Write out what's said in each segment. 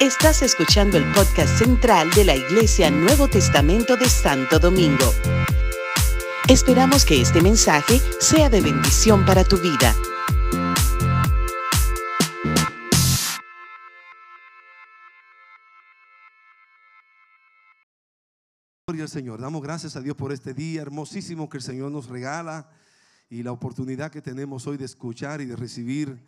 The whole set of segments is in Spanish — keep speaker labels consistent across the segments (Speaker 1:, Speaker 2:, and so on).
Speaker 1: Estás escuchando el podcast central de la Iglesia Nuevo Testamento de Santo Domingo. Esperamos que este mensaje sea de bendición para tu vida.
Speaker 2: Gloria al Señor. Damos gracias a Dios por este día hermosísimo que el Señor nos regala y la oportunidad que tenemos hoy de escuchar y de recibir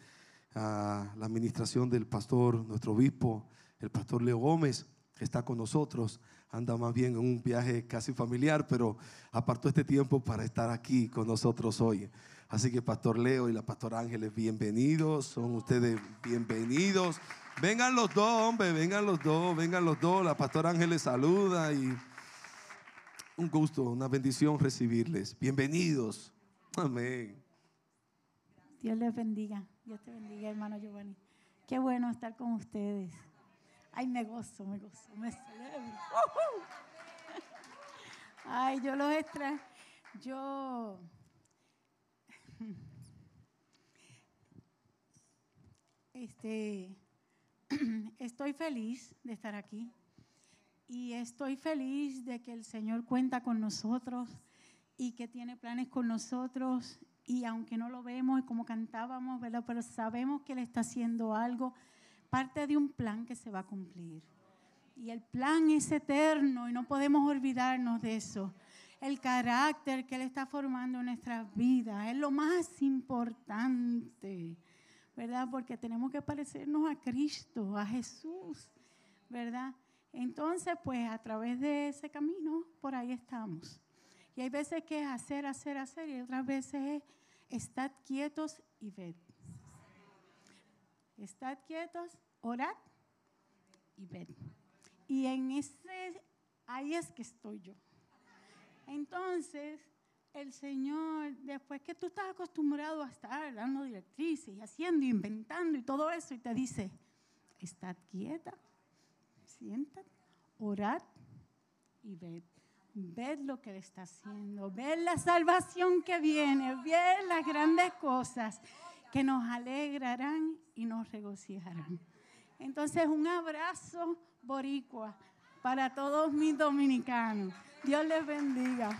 Speaker 2: a la administración del pastor, nuestro obispo, el pastor Leo Gómez, que está con nosotros. Anda más bien en un viaje casi familiar, pero apartó este tiempo para estar aquí con nosotros hoy. Así que Pastor Leo y la Pastora Ángeles, bienvenidos. Son ustedes bienvenidos. Vengan los dos, hombre, vengan los dos, vengan los dos. La Pastora Ángeles saluda y un gusto, una bendición recibirles. Bienvenidos. Amén.
Speaker 3: Dios les bendiga. Dios te bendiga, hermano Giovanni. Qué bueno estar con ustedes. Ay, me gozo, me gozo, me celebro. Ay, yo los extraño. Yo. Este. Estoy feliz de estar aquí. Y estoy feliz de que el Señor cuenta con nosotros y que tiene planes con nosotros. Y aunque no lo vemos como cantábamos, ¿verdad? Pero sabemos que Él está haciendo algo, parte de un plan que se va a cumplir. Y el plan es eterno y no podemos olvidarnos de eso. El carácter que Él está formando en nuestras vidas es lo más importante, ¿verdad? Porque tenemos que parecernos a Cristo, a Jesús, ¿verdad? Entonces, pues a través de ese camino, por ahí estamos. Y hay veces que es hacer, hacer, hacer, y otras veces es estar quietos y ver. Estar quietos, orar y ver. Y en ese, ahí es que estoy yo. Entonces, el Señor, después que tú estás acostumbrado a estar dando directrices y haciendo, inventando y todo eso, y te dice, estad quieta, siéntate, orar y ver. Ver lo que está haciendo, ver la salvación que viene, ver las grandes cosas que nos alegrarán y nos regocijarán. Entonces, un abrazo boricua para todos mis dominicanos. Dios les bendiga.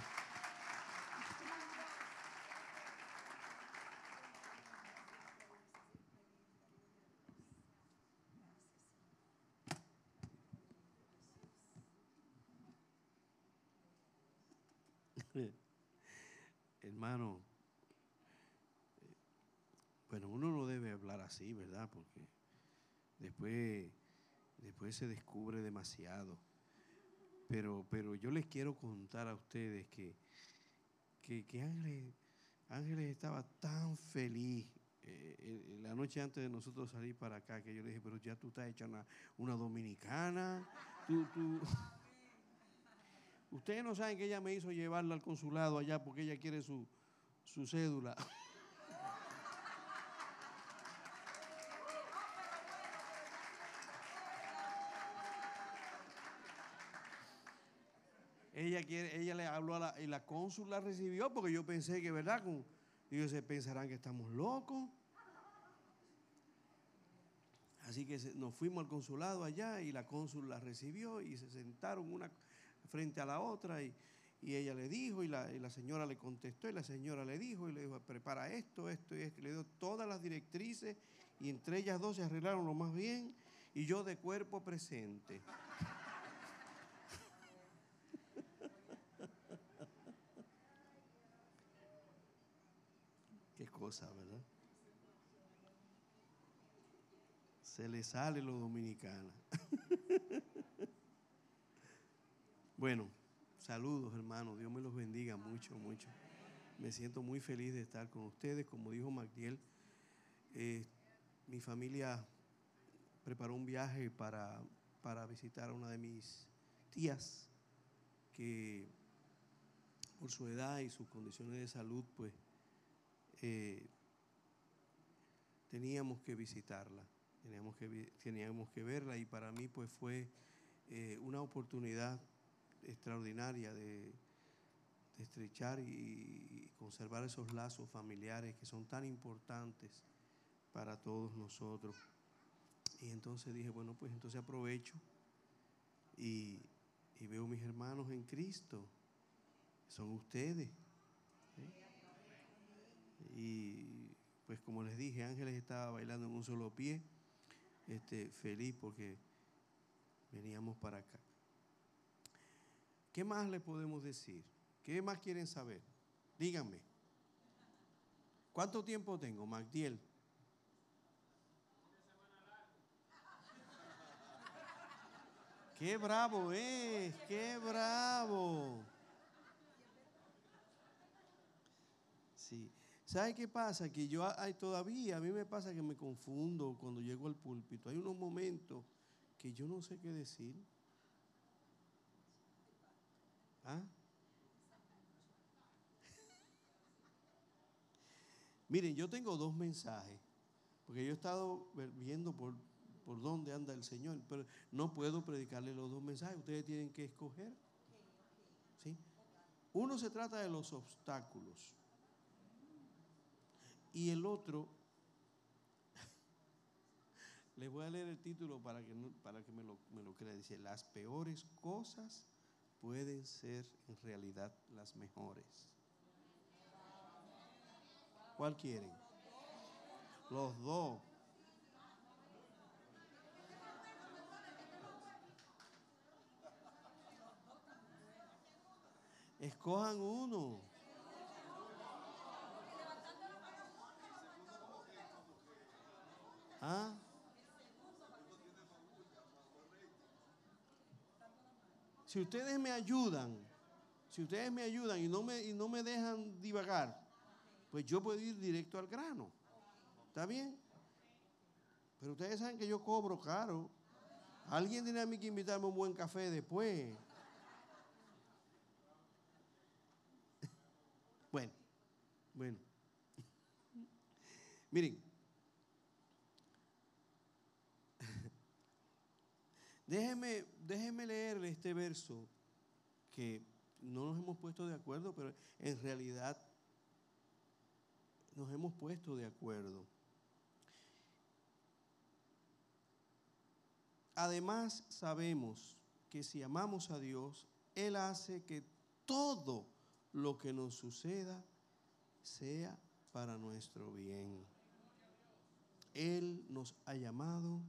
Speaker 4: Hermano, eh, bueno, uno no debe hablar así, ¿verdad? Porque después, después se descubre demasiado. Pero, pero yo les quiero contar a ustedes que, que, que Ángeles, Ángeles estaba tan feliz eh, la noche antes de nosotros salir para acá, que yo le dije, pero ya tú estás hecha una, una dominicana. Tú, tú... Ustedes no saben que ella me hizo llevarla al consulado allá porque ella quiere su, su cédula. Ella, quiere, ella le habló a la, y la cónsul la recibió porque yo pensé que, ¿verdad? Con, ellos se pensarán que estamos locos. Así que nos fuimos al consulado allá y la cónsul la recibió y se sentaron una frente a la otra y, y ella le dijo y la, y la señora le contestó y la señora le dijo y le dijo, prepara esto, esto y esto. Y le dio todas las directrices y entre ellas dos se arreglaron lo más bien y yo de cuerpo presente. Qué cosa, ¿verdad? Se le sale lo dominicana. bueno, saludos hermanos, Dios me los bendiga mucho, mucho. Me siento muy feliz de estar con ustedes. Como dijo Magdiel, eh, mi familia preparó un viaje para, para visitar a una de mis tías que por su edad y sus condiciones de salud, pues eh, teníamos que visitarla, teníamos que, teníamos que verla y para mí pues fue eh, una oportunidad extraordinaria de, estrechar y, conservar esos lazos familiares que son tan importantes para todos nosotros. Y entonces dije, bueno, pues entonces aprovecho y, y veo mis hermanos en Cristo. Son ustedes. Y pues como les dije, Ángeles estaba bailando en un solo pie, este, feliz porque veníamos para acá. ¿Qué más le podemos decir? ¿Qué más quieren saber? Díganme. ¿Cuánto tiempo tengo, Magdiel? Qué bravo es, qué bravo. Sí. ¿Sabe qué pasa? Que yo hay, todavía, a mí me pasa que me confundo cuando llego al púlpito. Hay unos momentos que yo no sé qué decir. ¿Ah? Miren, yo tengo dos mensajes, porque yo he estado viendo por, por dónde anda el Señor, pero no puedo predicarle los dos mensajes, ustedes tienen que escoger. ¿Sí? Uno se trata de los obstáculos y el otro, les voy a leer el título para que, para que me, lo, me lo dice, las peores cosas pueden ser en realidad las mejores. ¿Cuál quieren? Los dos. Escojan uno. ¿Ah? Si ustedes me ayudan, si ustedes me ayudan y no me, y no me dejan divagar, pues yo puedo ir directo al grano. ¿Está bien? Pero ustedes saben que yo cobro caro. Alguien tiene a mí que invitarme a un buen café después. Bueno, bueno. Miren, déjeme, déjeme leerle este verso que no nos hemos puesto de acuerdo, pero en realidad nos hemos puesto de acuerdo. Además, sabemos que si amamos a Dios, Él hace que todo lo que nos suceda sea para nuestro bien. Él nos ha llamado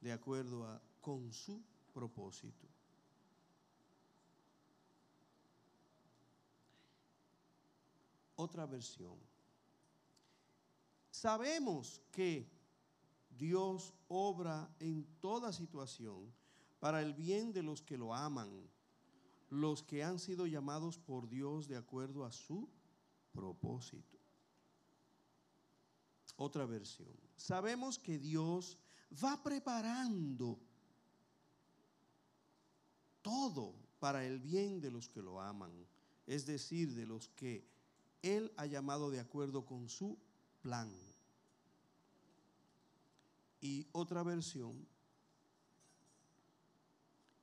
Speaker 4: de acuerdo a con su propósito. Otra versión. Sabemos que Dios obra en toda situación para el bien de los que lo aman los que han sido llamados por Dios de acuerdo a su propósito. Otra versión. Sabemos que Dios va preparando todo para el bien de los que lo aman, es decir, de los que Él ha llamado de acuerdo con su plan. Y otra versión,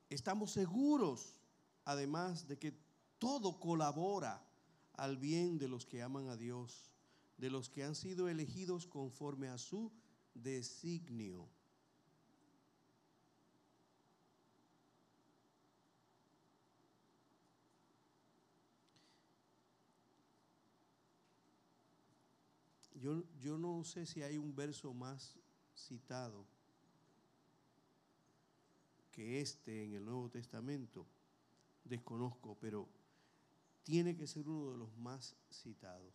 Speaker 4: estamos seguros además de que todo colabora al bien de los que aman a Dios, de los que han sido elegidos conforme a su designio. Yo, yo, no sé si hay un verso más citado que este en el Nuevo Testamento desconozco, pero tiene que ser uno de los más citados.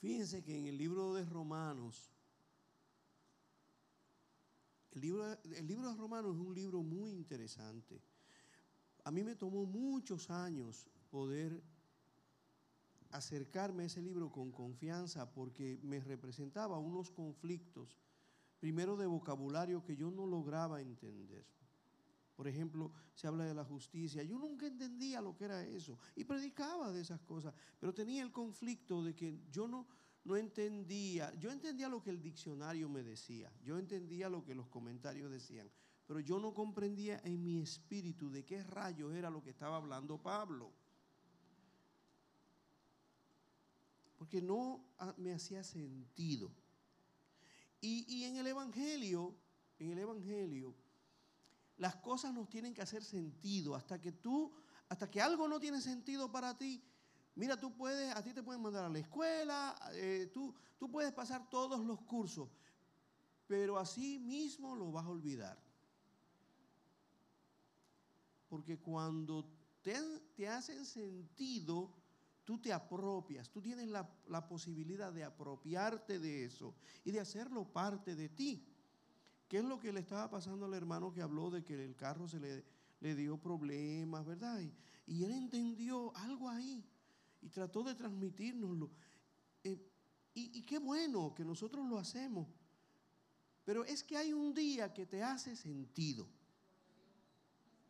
Speaker 4: Fíjense que en el libro de Romanos, el libro, el libro de Romanos es un libro muy interesante. A mí me tomó muchos años poder acercarme a ese libro con confianza porque me representaba unos conflictos primero de vocabulario que yo no lograba entender. Por ejemplo, se habla de la justicia. Yo nunca entendía lo que era eso y predicaba de esas cosas, pero tenía el conflicto de que yo no, no entendía. Yo entendía lo que el diccionario me decía, yo entendía lo que los comentarios decían, pero yo no comprendía en mi espíritu de qué rayos era lo que estaba hablando Pablo. Porque no me hacía sentido. Y, y en el Evangelio, en el Evangelio, las cosas nos tienen que hacer sentido. Hasta que tú, hasta que algo no tiene sentido para ti, mira, tú puedes, a ti te pueden mandar a la escuela, eh, tú, tú puedes pasar todos los cursos, pero así mismo lo vas a olvidar. Porque cuando te, te hacen sentido, tú te apropias, tú tienes la, la, posibilidad de apropiarte de eso y de hacerlo parte de ti. ¿Qué es lo que le estaba pasando al hermano que habló de que el carro se le, le dio problemas, verdad? Y, él entendió algo ahí y trató de transmitírnoslo. Eh, y, y qué bueno que nosotros lo hacemos. Pero es que hay un día que te hace sentido.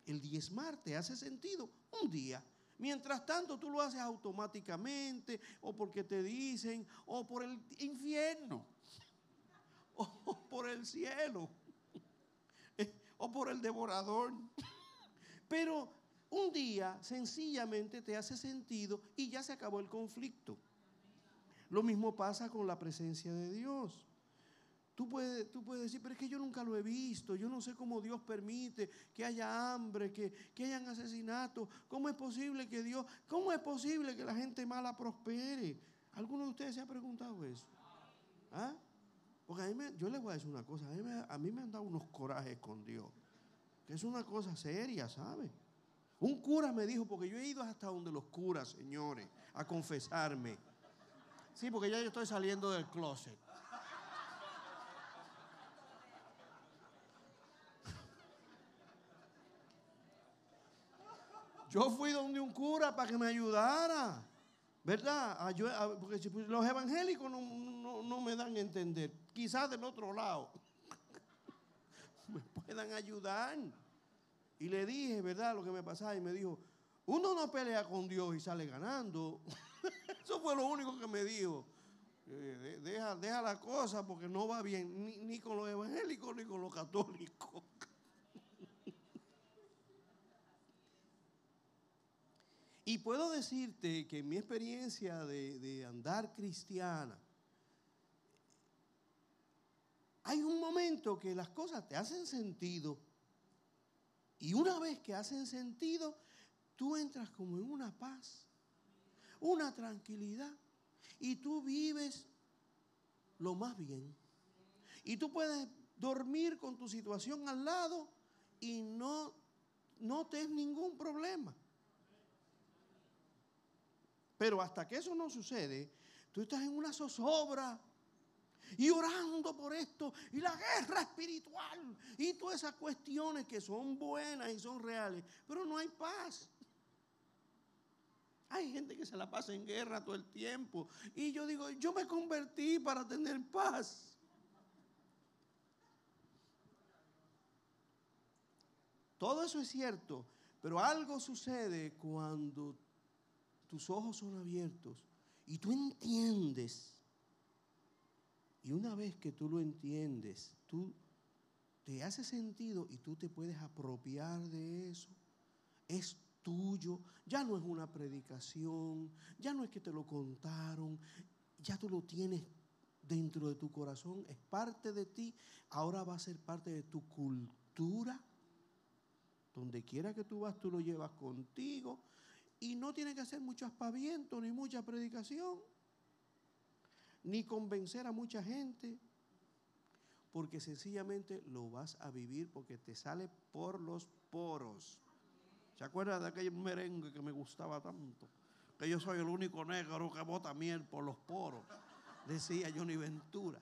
Speaker 4: El diezmar te hace sentido un día. Mientras tanto, tú lo haces automáticamente, o porque te dicen, o por el infierno, o por el cielo, o por el devorador. Pero un día sencillamente te hace sentido y ya se acabó el conflicto. Lo mismo pasa con la presencia de Dios. Tú puedes, tú puedes decir, pero es que yo nunca lo he visto, yo no sé cómo Dios permite que haya hambre, que, que hayan asesinatos. ¿Cómo es posible que Dios, cómo es posible que la gente mala prospere? ¿Alguno de ustedes se ha preguntado eso? ¿Ah? Porque a mí me, yo les voy a decir una cosa, a mí, me, a mí me han dado unos corajes con Dios, que es una cosa seria, ¿sabe? Un cura me dijo, porque yo he ido hasta donde los curas, señores, a confesarme. Sí, porque ya yo estoy saliendo del closet. Yo fui donde un cura para que me ayudara, ¿verdad? Porque los evangélicos no, no, no me dan a entender. Quizás del otro lado me puedan ayudar. Y le dije, ¿verdad? Lo que me pasaba y me dijo, uno no pelea con Dios y sale ganando. Eso fue lo único que me dijo. Eh, deja, deja la cosa porque no va bien ni, ni con los evangélicos ni con los católicos. Y puedo decirte que en mi experiencia de, andar cristiana, hay un momento que las cosas te hacen sentido. Y una vez que hacen sentido, tú entras como en una paz, una tranquilidad. Y tú vives lo más bien. Y tú puedes dormir con tu situación al lado y no, no te es ningún problema. Pero hasta que eso no sucede, tú estás en una zozobra y orando por esto y la guerra espiritual y todas esas cuestiones que son buenas y son reales, pero no hay paz. Hay gente que se la pasa en guerra todo el tiempo y yo digo, yo me convertí para tener paz. Todo eso es cierto, pero algo sucede cuando tus ojos son abiertos y tú entiendes. Y una vez que tú lo entiendes, tú te hace sentido y tú te puedes apropiar de eso. Es tuyo, ya no es una predicación, ya no es que te lo contaron, ya tú lo tienes dentro de tu corazón, es parte de ti, ahora va a ser parte de tu cultura. Donde quiera que tú vas, tú lo llevas contigo y no tiene que hacer mucho aspaviento ni mucha predicación, ni convencer a mucha gente, porque sencillamente lo vas a vivir porque te sale por los poros. ¿Se acuerda de aquel merengue que me gustaba tanto? Que yo soy el único negro que bota miel por los poros, decía Johnny Ventura.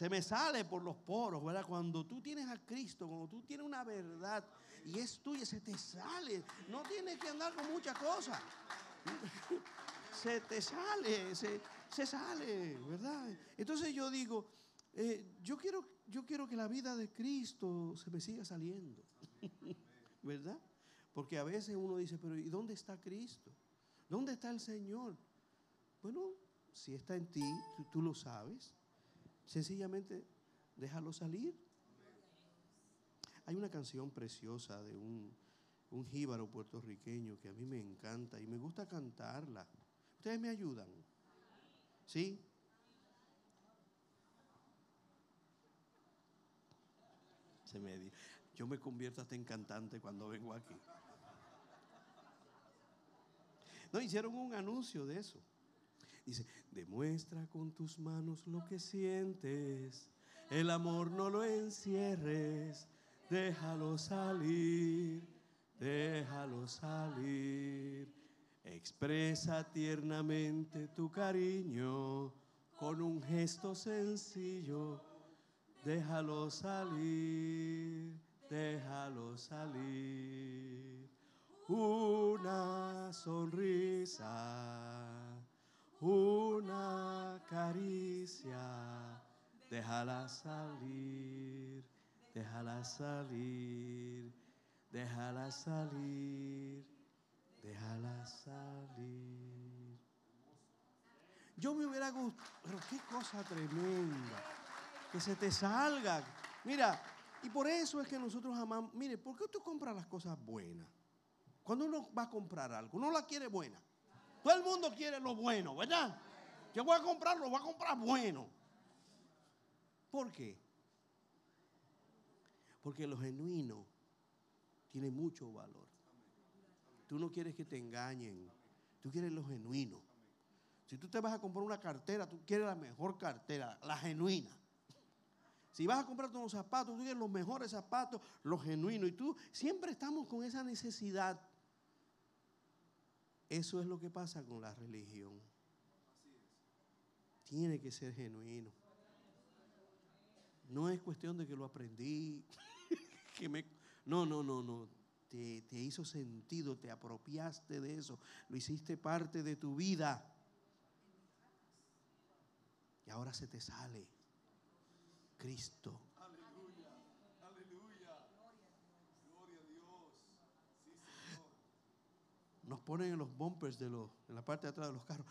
Speaker 4: Se me sale por los poros, ¿verdad? Cuando tú tienes a Cristo, cuando tú tienes una verdad y es tuya, se te sale. No tienes que andar con muchas cosas. Se te sale, se, se sale, ¿verdad? Entonces yo digo, eh, yo, quiero, yo quiero que la vida de Cristo se me siga saliendo, ¿verdad? Porque a veces uno dice, pero ¿y dónde está Cristo? ¿Dónde está el Señor? Bueno, si está en ti, tú, tú lo sabes. Sencillamente déjalo salir. Hay una canción preciosa de un, un jíbaro puertorriqueño que a mí me encanta y me gusta cantarla. ¿Ustedes me ayudan? ¿Sí? Se me di- Yo me convierto hasta en cantante cuando vengo aquí. No, hicieron un anuncio de eso. Dice, demuestra con tus manos lo que sientes. El amor no lo encierres. Déjalo salir. Déjalo salir. Expresa tiernamente tu cariño con un gesto sencillo. Déjalo salir. Déjalo salir. Una sonrisa, una caricia, déjala salir, déjala salir, déjala salir, déjala salir. Yo me hubiera gustado, pero qué cosa tremenda, que se te salga. Mira, y por eso es que nosotros amamos, mire, ¿por qué tú compras las cosas buenas? Cuando uno va a comprar algo, uno la quiere buena. Todo el mundo quiere lo bueno, ¿verdad? Yo voy a comprarlo, voy a comprar bueno. ¿Por qué? Porque lo genuino tiene mucho valor. Tú no quieres que te engañen, tú quieres lo genuino. Si tú te vas a comprar una cartera, tú quieres la mejor cartera, la genuina. Si vas a comprarte unos zapatos, tú quieres los mejores zapatos, los genuinos. Y tú siempre estamos con esa necesidad. Eso es lo que pasa con la religión. Tiene que ser genuino. No es cuestión de que lo aprendí. que me, no, no, no, no. Te, te hizo sentido, te apropiaste de eso, lo hiciste parte de tu vida. Y ahora se te sale. Cristo.
Speaker 2: Aleluya, aleluya. Gloria a Dios. Sí, Señor.
Speaker 4: Nos ponen en los bumpers de los, en la parte de atrás de los carros.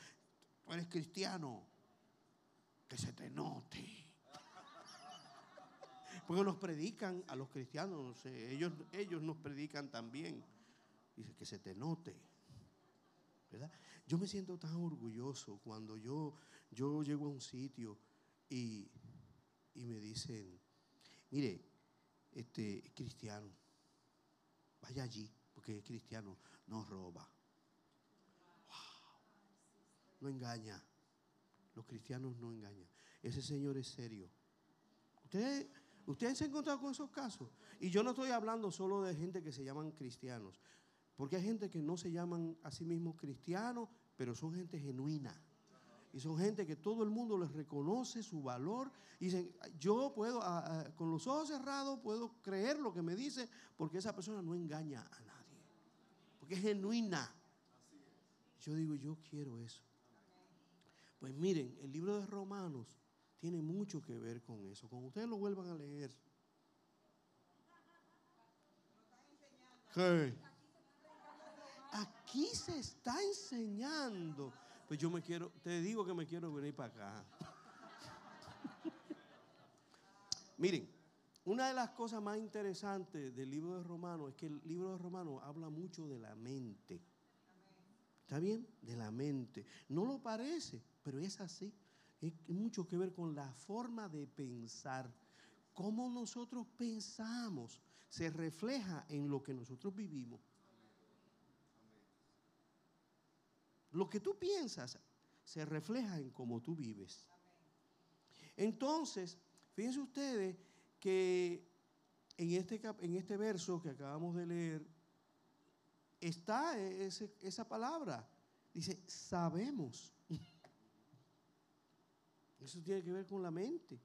Speaker 4: Tú eres cristiano. Que se te note. Porque nos predican a los cristianos, no sé, ellos, ellos nos predican también. Dice que se te note. ¿Verdad? Yo me siento tan orgulloso cuando yo, yo llego a un sitio y, y me dicen, mire, este es cristiano, vaya allí, porque es cristiano, no roba. No engaña. Los cristianos no engañan. Ese señor es serio. Ustedes, se han encontrado con esos casos. Y yo no estoy hablando solo de gente que se llaman cristianos. Porque hay gente que no se llaman a sí mismos cristianos, pero son gente genuina. Y son gente que todo el mundo les reconoce su valor. Y dicen, yo puedo, con los ojos cerrados, puedo creer lo que me dice, porque esa persona no engaña a nadie. Porque es genuina. Yo digo, yo quiero eso. Pues miren, el libro de Romanos tiene mucho que ver con eso. Cuando ustedes lo vuelvan a leer. ¿Qué? Aquí se está enseñando. Pues yo me quiero, te digo que me quiero venir para acá. Miren, una de las cosas más interesantes del libro de Romanos es que el libro de Romanos habla mucho de la mente. ¿Está bien? De la mente. No lo parece, pero es así. Es mucho que ver con la forma de pensar. Cómo nosotros pensamos se refleja en lo que nosotros vivimos. Lo que tú piensas se refleja en cómo tú vives. Entonces, fíjense ustedes que en este, en este verso que acabamos de leer está ese- esa palabra. Dice, sabemos. Eso tiene que ver con la mente,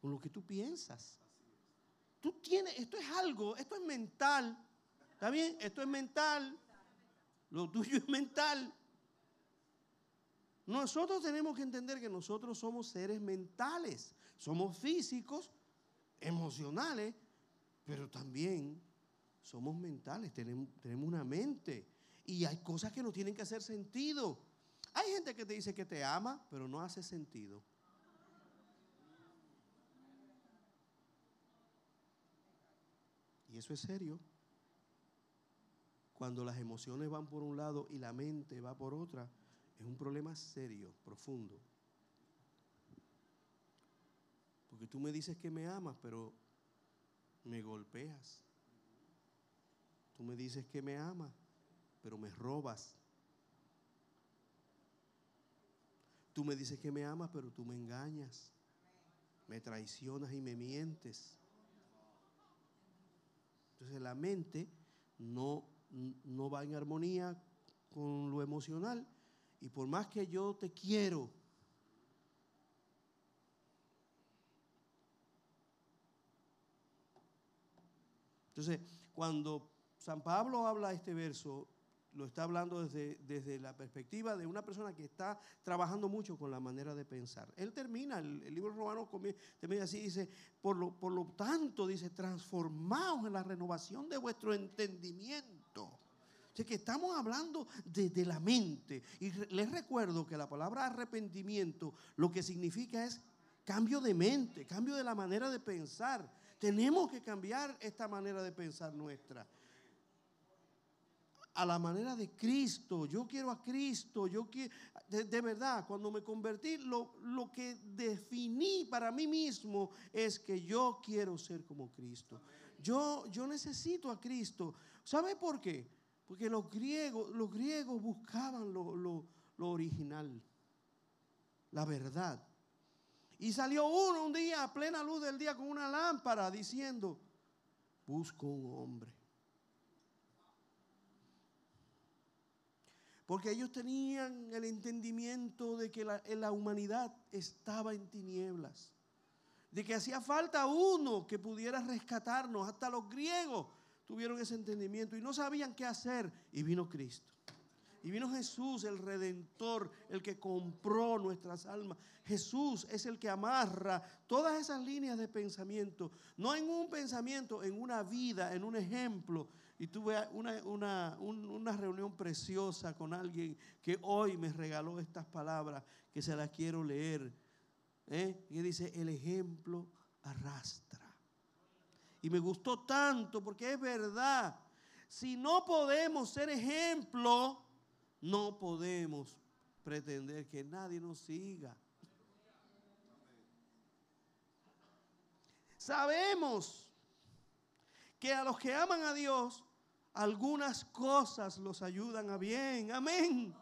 Speaker 4: con lo que tú piensas. Tú tienes, esto es algo, esto es mental. ¿Está bien? Esto es mental. Lo tuyo es mental. Nosotros tenemos que entender que nosotros somos seres mentales. Somos físicos, emocionales, pero también somos mentales. Tenemos, tenemos una mente. Y hay cosas que no tienen que hacer sentido. Hay gente que te dice que te ama, pero no hace sentido. Y eso es serio. Cuando las emociones van por un lado y la mente va por otra, Es un problema serio, profundo. Porque tú me dices que me amas, pero me golpeas. Tú me dices que me amas, pero me robas. Tú me dices que me amas, pero tú me engañas. Me traicionas y me mientes. Entonces la mente no, no va en armonía con lo emocional. Y por más que yo te quiero, entonces cuando San Pablo habla este verso, lo está hablando desde, desde, la perspectiva de una persona que está trabajando mucho con la manera de pensar. Él termina, el, libro romano termina así, dice, por lo, por lo tanto, dice, transformaos en la renovación de vuestro entendimiento. O sea que estamos hablando de, la mente. Y les recuerdo que la palabra arrepentimiento lo que significa es cambio de mente, cambio de la manera de pensar. Tenemos que cambiar esta manera de pensar nuestra a la manera de Cristo. Yo quiero a Cristo. Yo quiero, de, verdad, cuando me convertí, lo, lo, que definí para mí mismo es que yo quiero ser como Cristo. Yo, yo necesito a Cristo. ¿Sabe por qué? Porque los griegos, los griegos buscaban lo, lo original, la verdad. Y salió uno un día a plena luz del día con una lámpara diciendo, busco un hombre Porque ellos tenían el entendimiento de que la, humanidad estaba en tinieblas. De que hacía falta uno que pudiera rescatarnos. Hasta los griegos tuvieron ese entendimiento y no sabían qué hacer. Y vino Cristo. Y vino Jesús, el redentor, el que compró nuestras almas. Jesús es el que amarra todas esas líneas de pensamiento. No en un pensamiento, en una vida, en un ejemplo y tuve una, reunión preciosa con alguien que hoy me regaló estas palabras que se las quiero leer. ¿eh? Y dice, el ejemplo arrastra. Y me gustó tanto porque es verdad. Si no podemos ser ejemplo, no podemos pretender que nadie nos siga. Sabemos que a los que aman a Dios, algunas cosas los ayudan a bien. Amén.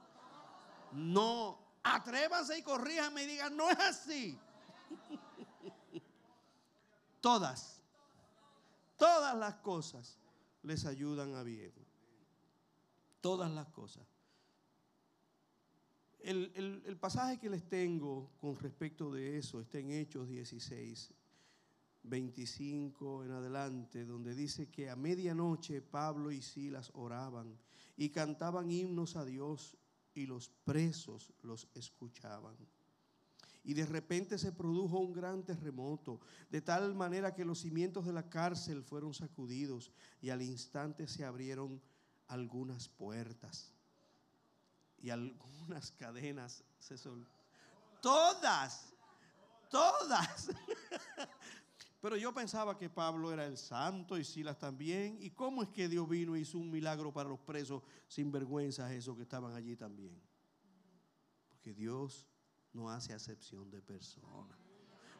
Speaker 4: No, atrévanse y corríjanme y digan, no es así. todas, todas las cosas les ayudan a bien. Todas las cosas. El, pasaje que les tengo con respecto de eso está en Hechos 16. 25 en adelante, donde dice que a medianoche Pablo y Silas oraban y cantaban himnos a Dios y los presos los escuchaban. Y de repente se produjo un gran terremoto, de tal manera que los cimientos de la cárcel fueron sacudidos y al instante se abrieron algunas puertas y algunas cadenas se soltaron. Todas, todas. Pero yo pensaba que Pablo era el santo y Silas también. ¿Y cómo es que Dios vino y hizo un milagro para los presos sin vergüenza, esos que estaban allí también? Porque Dios no hace acepción de personas.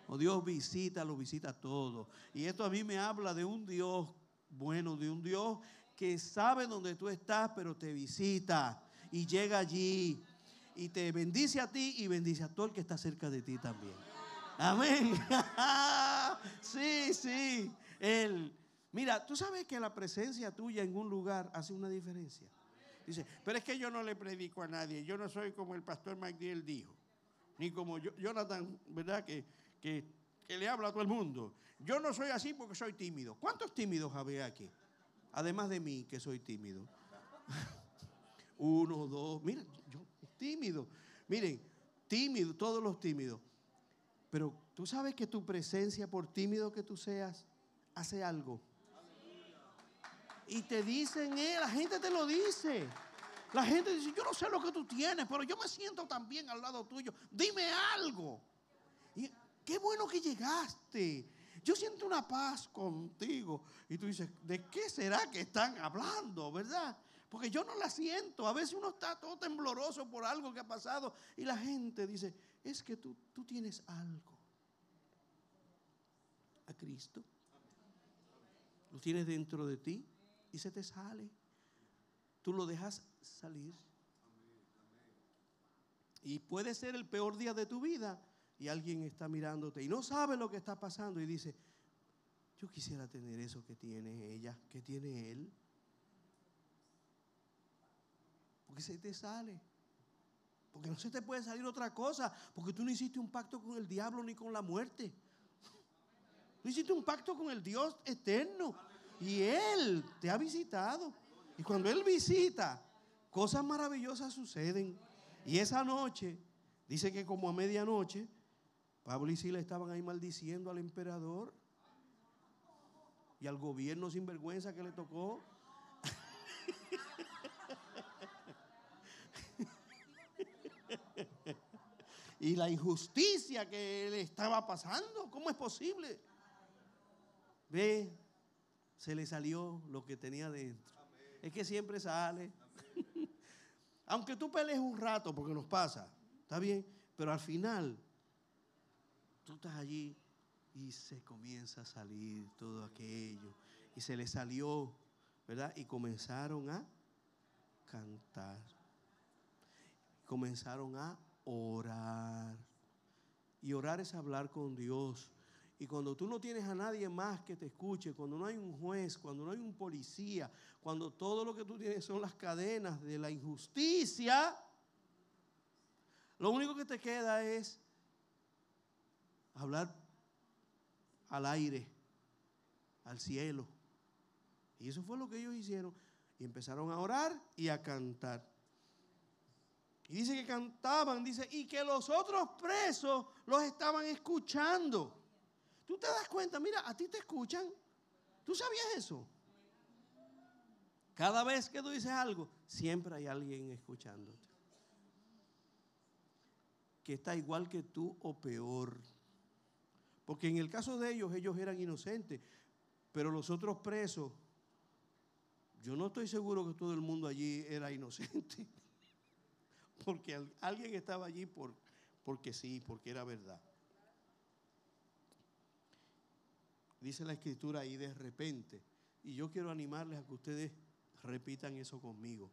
Speaker 4: O Dios visita, lo visita todo. Y esto a mí me habla de un Dios bueno, de un Dios que sabe dónde tú estás, pero te visita y llega allí y te bendice a ti y bendice a todo el que está cerca de ti también. Amén. sí, sí. Él. Mira, tú sabes que la presencia tuya en un lugar hace una diferencia. Dice, pero es que yo no le predico a nadie. Yo no soy como el pastor McDill dijo. Ni como Jonathan, ¿verdad? Que, que, que le habla a todo el mundo. Yo no soy así porque soy tímido. ¿Cuántos tímidos había aquí? Además de mí, que soy tímido. Uno, dos. Mira, yo tímido. Miren, tímido, todos los tímidos. Pero tú sabes que tu presencia, por tímido que tú seas, hace algo. Y te dicen, eh, la gente te lo dice. La gente dice, yo no sé lo que tú tienes, pero yo me siento también al lado tuyo. Dime algo. Y qué bueno que llegaste. Yo siento una paz contigo. Y tú dices, ¿de qué será que están hablando, verdad? Porque yo no la siento. A veces uno está todo tembloroso por algo que ha pasado y la gente dice, es que tú, tú tienes algo. A Cristo. Lo tienes dentro de ti y se te sale. Tú lo dejas salir. Y puede ser el peor día de tu vida y alguien está mirándote y no sabe lo que está pasando y dice, yo quisiera tener eso que tiene ella, que tiene él. Porque se te sale. Porque no se te puede salir otra cosa. Porque tú no hiciste un pacto con el diablo ni con la muerte. Tú hiciste un pacto con el Dios eterno. Y Él te ha visitado. Y cuando Él visita, cosas maravillosas suceden. Y esa noche, dice que como a medianoche, Pablo y Sila estaban ahí maldiciendo al emperador y al gobierno sin vergüenza que le tocó. y la injusticia que le estaba pasando, ¿cómo es posible? Ve, se le salió lo que tenía dentro. Es que siempre sale. Aunque tú pelees un rato, porque nos pasa, está bien, pero al final tú estás allí y se comienza a salir todo aquello. Y se le salió, ¿verdad? Y comenzaron a cantar. Comenzaron a orar. Y orar es hablar con Dios. Y cuando tú no tienes a nadie más que te escuche, cuando no hay un juez, cuando no hay un policía, cuando todo lo que tú tienes son las cadenas de la injusticia, lo único que te queda es hablar al aire, al cielo. Y eso fue lo que ellos hicieron. Y empezaron a orar y a cantar. Y dice que cantaban, dice, y que los otros presos los estaban escuchando. Tú te das cuenta, mira, a ti te escuchan. ¿Tú sabías eso? Cada vez que tú dices algo, siempre hay alguien escuchándote. Que está igual que tú o peor. Porque en el caso de ellos, ellos eran inocentes, pero los otros presos, yo no estoy seguro que todo el mundo allí era inocente. Porque alguien estaba allí por, porque sí, porque era verdad. Dice la escritura ahí de repente. Y yo quiero animarles a que ustedes repitan eso conmigo.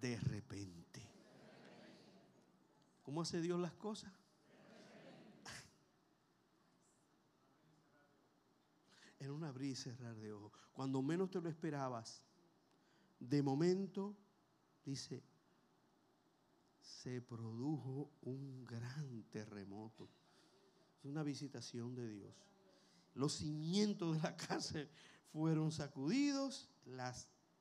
Speaker 4: De repente. ¿Cómo hace Dios las cosas? en un abrir y cerrar de ojos. Cuando menos te lo esperabas, de momento, dice, se produjo un gran terremoto. Es una visitación de Dios. Los cimientos de la cárcel fueron sacudidos,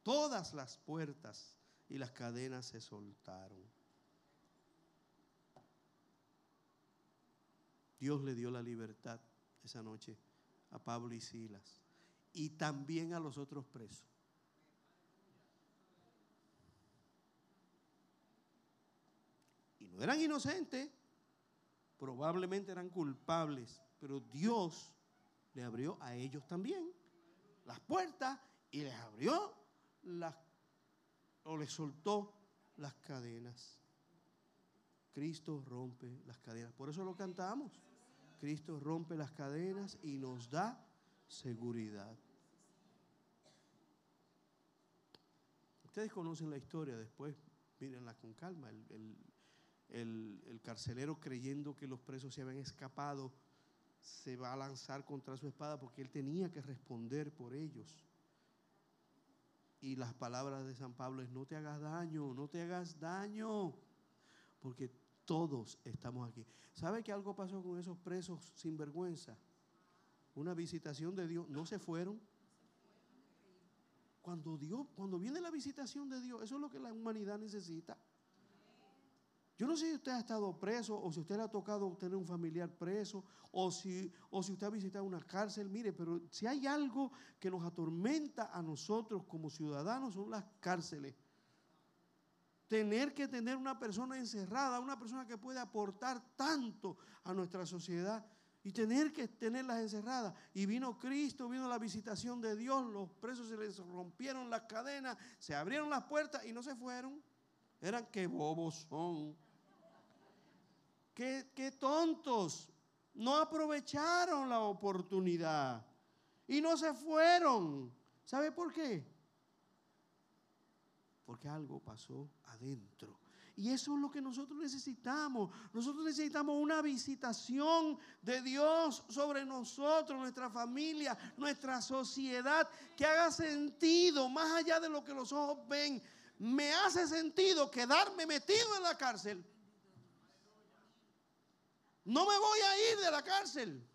Speaker 4: todas las puertas y las cadenas se soltaron. Dios le dio la libertad esa noche a Pablo y Silas y también a los otros presos. Eran inocentes, probablemente eran culpables, pero Dios le abrió a ellos también las puertas y les abrió las o les soltó las cadenas. Cristo rompe las cadenas. Por eso lo cantamos. Cristo rompe las cadenas y nos da seguridad. Ustedes conocen la historia, después mírenla con calma. Carcelero creyendo que los presos se habían escapado, se va a lanzar contra su espada porque él tenía que responder por ellos. Y las palabras de San Pablo es, no te hagas daño, no te hagas daño, porque todos estamos aquí. ¿Sabe que algo pasó con esos presos sin vergüenza? Una visitación de Dios. No se fueron. Cuando Dios, cuando viene la visitación de Dios, eso es lo que la humanidad necesita. Yo no sé si usted ha estado preso o si usted le ha tocado tener un familiar preso o si, o si usted ha visitado una cárcel. Mire, pero si hay algo que nos atormenta a nosotros como ciudadanos son las cárceles tener que tener una persona encerrada, una persona que puede aportar tanto a nuestra sociedad y tener que tenerlas encerradas. Y vino Cristo, vino la visitación de Dios, los presos se les rompieron las cadenas, se abrieron las puertas y no se fueron. Eran que bobos son. Qué, tontos. No aprovecharon la oportunidad y no se fueron. ¿Sabe por qué? Porque algo pasó adentro. Y eso es lo que nosotros necesitamos. Nosotros necesitamos una visitación de Dios sobre nosotros, nuestra familia, nuestra sociedad, que haga sentido más allá de lo que los ojos ven. Me hace sentido quedarme metido en la cárcel. No me voy a ir de la cárcel.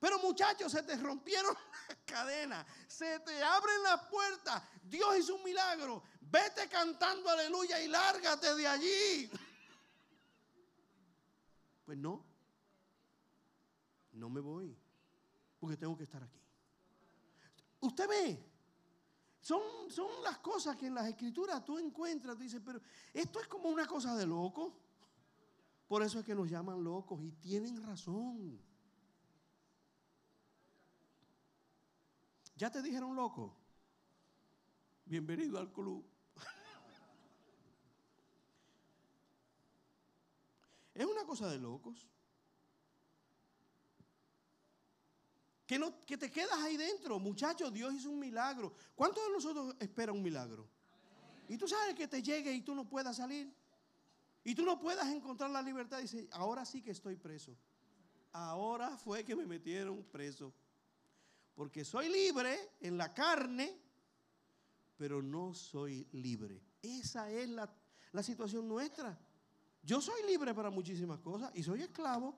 Speaker 4: Pero muchachos, se te rompieron las cadenas, se te abren las puertas. Dios hizo un milagro. Vete cantando aleluya y lárgate de allí. Pues no, no me voy, porque tengo que estar aquí. Usted ve, son, son las cosas que en las escrituras tú encuentras, tú dices, pero esto es como una cosa de loco. Por eso es que nos llaman locos y tienen razón. ¿Ya te dijeron loco? Bienvenido al club. Es una cosa de locos. Que, no, que te quedas ahí dentro. Muchachos, Dios hizo un milagro. ¿Cuántos de nosotros esperan un milagro? Y tú sabes que te llegue y tú no puedas salir. Y tú no puedas encontrar la libertad. Dice, ahora sí que estoy preso. Ahora fue que me metieron preso. Porque soy libre en la carne, pero no soy libre. Esa es la, la situación nuestra. Yo soy libre para muchísimas cosas y soy esclavo.